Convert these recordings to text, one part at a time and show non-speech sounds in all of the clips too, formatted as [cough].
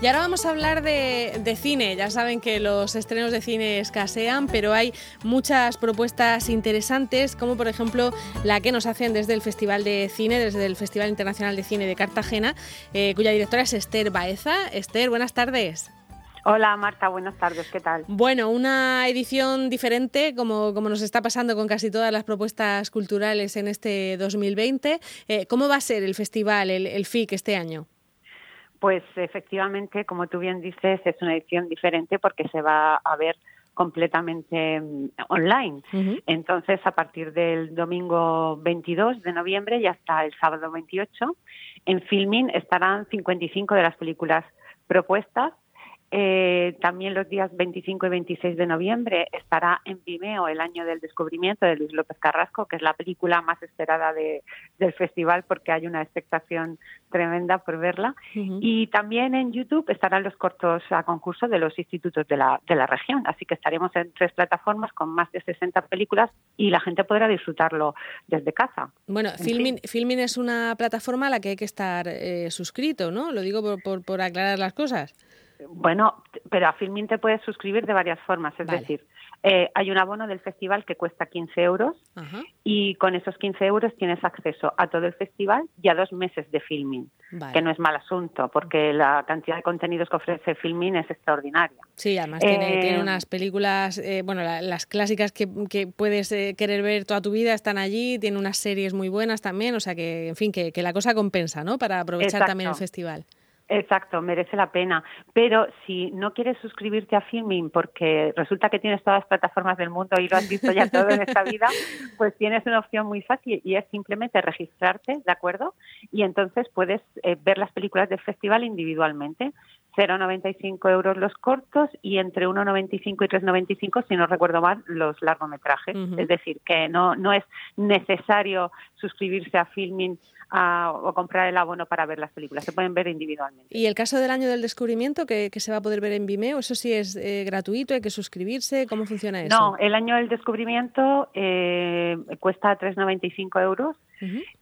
Y ahora vamos a hablar de, de, cine. Ya saben que los estrenos de cine escasean, pero hay muchas propuestas interesantes, como por ejemplo la que nos hacen desde el Festival de Cine, desde el Festival Internacional de Cine de Cartagena, eh, cuya directora es Esther Baeza. Esther, buenas tardes. Hola Marta, buenas tardes, ¿qué tal? Bueno, una edición diferente, como, como nos está pasando con casi todas las propuestas culturales en este 2020. Eh, ¿Cómo va a ser el festival, el, el FIC, este año? Pues efectivamente, como tú bien dices, es una edición diferente porque se va a ver completamente mm, online. Entonces, a partir del domingo 22 de noviembre y hasta el sábado 28, en Filming estarán 55 de las películas propuestas eh, también los días 25 y 26 de noviembre estará en Vimeo el año del descubrimiento de Luis López Carrasco, que es la película más esperada del festival porque hay una expectación tremenda por verla. Y también en YouTube estarán los cortos a concurso de los institutos de la, de la región. Así que estaremos en tres plataformas con más de 60 películas y la gente podrá disfrutarlo desde casa. Bueno, Filmin, Filmin, es una plataforma a la que hay que estar eh, suscrito, ¿no? Lo digo por, por, por aclarar las cosas. Bueno, pero a Filmin te puedes suscribir de varias formas, es decir, eh, hay un abono del festival que cuesta 15 euros y con esos 15 euros tienes acceso a todo el festival y a dos meses de filming, que no es mal asunto porque la cantidad de contenidos que ofrece filming es extraordinaria. Sí, además tiene, eh, unas películas, eh, bueno, las clásicas que, puedes querer ver toda tu vida están allí, tiene unas series muy buenas también, o sea que, en fin, que, la cosa compensa, ¿no? Para aprovechar también el festival. Exacto, merece la pena. Pero si no quieres suscribirte a Filming porque resulta que tienes todas las plataformas del mundo y lo has visto ya todo en esta vida, [laughs] pues tienes una opción muy fácil y es simplemente registrarte, ¿de acuerdo? Y entonces puedes eh, ver las películas del festival individualmente. 0,95 euros los cortos y entre 1,95 y 3,95, si no recuerdo mal, los largometrajes. Es decir, que no, no es necesario suscribirse a Filming o comprar el abono para ver las películas. Se pueden ver individualmente. ¿Y el caso del año del descubrimiento, que, se va a poder ver en Vimeo, eso sí es eh, gratuito? ¿Hay que suscribirse? ¿Cómo funciona eso? No, el año del descubrimiento eh, cuesta 3,95 euros.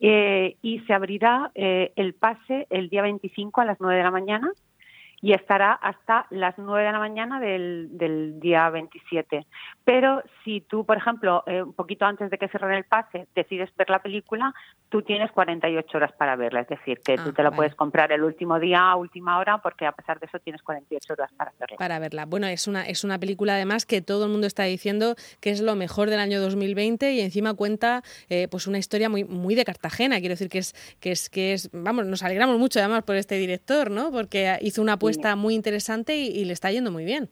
Eh, y se abrirá el pase el día 25 a las 9 de la mañana y estará hasta las 9 de la mañana del, del día 27. Pero si tú, por ejemplo, eh, un poquito antes de que cierren el pase, decides ver la película, tú tienes 48 horas para verla. Es decir, que tú ah, te la puedes comprar el último día última hora porque a pesar de eso tienes 48 horas para verla. Para verla. Bueno, es una, es una película además que todo el mundo está diciendo que es lo mejor del año 2020 y encima cuenta eh, pues una historia muy, muy de Cartagena. Quiero decir que es, que es, que es, vamos, nos alegramos mucho además por este director, ¿no? Porque hizo una apuesta muy interesante y le está yendo muy bien.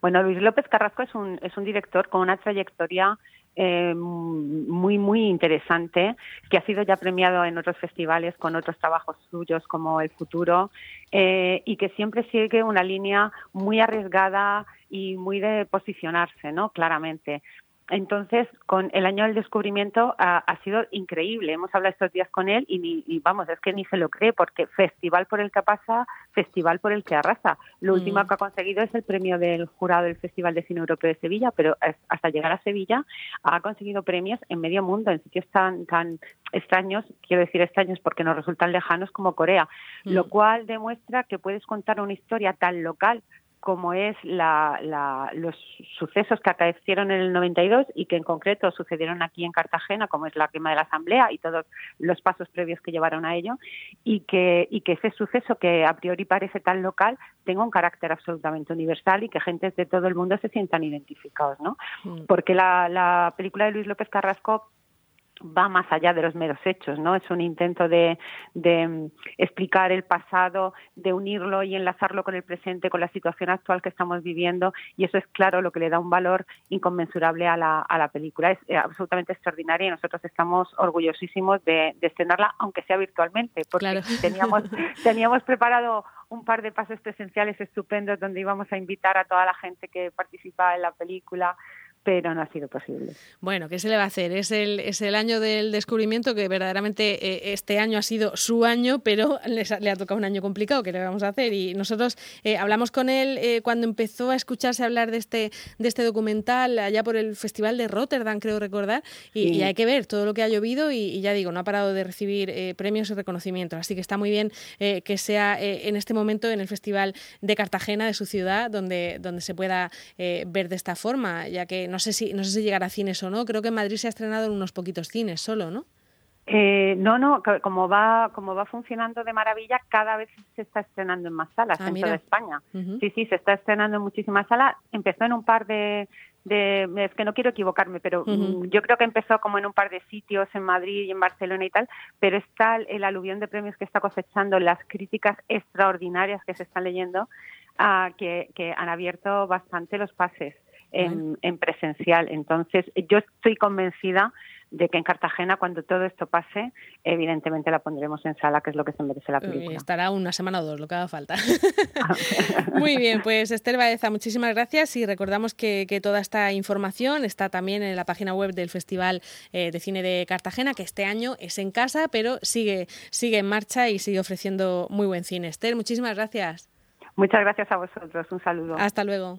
Bueno, Luis López Carrasco es un, es un director con una trayectoria eh, muy, muy interesante, que ha sido ya premiado en otros festivales con otros trabajos suyos como El Futuro, eh, y que siempre sigue una línea muy arriesgada y muy de posicionarse, ¿no? Claramente. Entonces, con el año del descubrimiento ha, sido increíble. Hemos hablado estos días con él y, vamos, es que ni se lo cree porque festival por el que pasa, festival por el que arrasa. Lo último mm. que ha conseguido es el premio del jurado del Festival de Cine Europeo de Sevilla, pero hasta llegar a Sevilla ha conseguido premios en medio mundo, en sitios tan, tan extraños, quiero decir extraños porque nos resultan lejanos como Corea, lo mm. cual demuestra que puedes contar una historia tan local como es la, los sucesos que acaecieron en el 92 y que en concreto sucedieron aquí en Cartagena, como es la quema de la Asamblea y todos los pasos previos que llevaron a ello, y que, y que ese suceso que a priori parece tan local tenga un carácter absolutamente universal y que gentes de todo el mundo se sientan identificados, ¿no? Mm. Porque la, la película de Luis López Carrasco va más allá de los meros hechos, ¿no? Es un intento de, de, mm, explicar el pasado, de unirlo y enlazarlo con el presente, con la situación actual que estamos viviendo, y eso es claro lo que le da un valor inconmensurable a la, a la película. Es eh, absolutamente extraordinaria y nosotros estamos orgullosísimos de, de estrenarla, aunque sea virtualmente, porque [laughs] teníamos, teníamos preparado un par de pasos presenciales estupendos donde íbamos a invitar a toda la gente que participa en la película pero no ha sido posible. Bueno, ¿qué se le va a hacer? Es el, es el año del descubrimiento que verdaderamente eh, este año ha sido su año, pero le ha tocado un año complicado, ¿qué le vamos a hacer? Y nosotros eh, hablamos con él eh, cuando empezó a escucharse hablar de este, de este documental allá por el Festival de Rotterdam, creo recordar, y, hay que ver todo lo que ha llovido y, ya digo, no ha parado de recibir premios y reconocimientos, así que está muy bien que sea en este momento en el Festival de Cartagena, de su ciudad, donde, donde se pueda ver de esta forma, ya que no sé si no sé si llegará a cines o no. Creo que en Madrid se ha estrenado en unos poquitos cines solo, ¿no? Eh, no, no, como va, como va funcionando de maravilla, cada vez se está estrenando en más salas ah, en toda España. Sí, sí, se está estrenando en muchísimas salas. Empezó en un par de, es que no quiero equivocarme, pero mm, yo creo que empezó como en un par de sitios en Madrid y en Barcelona y tal, pero está el aluvión de premios que está cosechando, las críticas extraordinarias que se están leyendo, ah, que, que han abierto bastante los pases en, presencial. Entonces, yo estoy convencida de que en Cartagena, cuando todo esto pase, evidentemente la pondremos en sala, que es lo que se merece la película. Estará una semana o dos, lo que haga falta. [laughs] Muy bien, pues Esther Baeza, muchísimas gracias y recordamos que, toda esta información está también en la página web del Festival eh, de Cine de Cartagena, que este año es en casa, pero sigue, sigue en marcha y sigue ofreciendo muy buen cine. Esther, muchísimas gracias. Muchas gracias a vosotros. Un saludo. Hasta luego.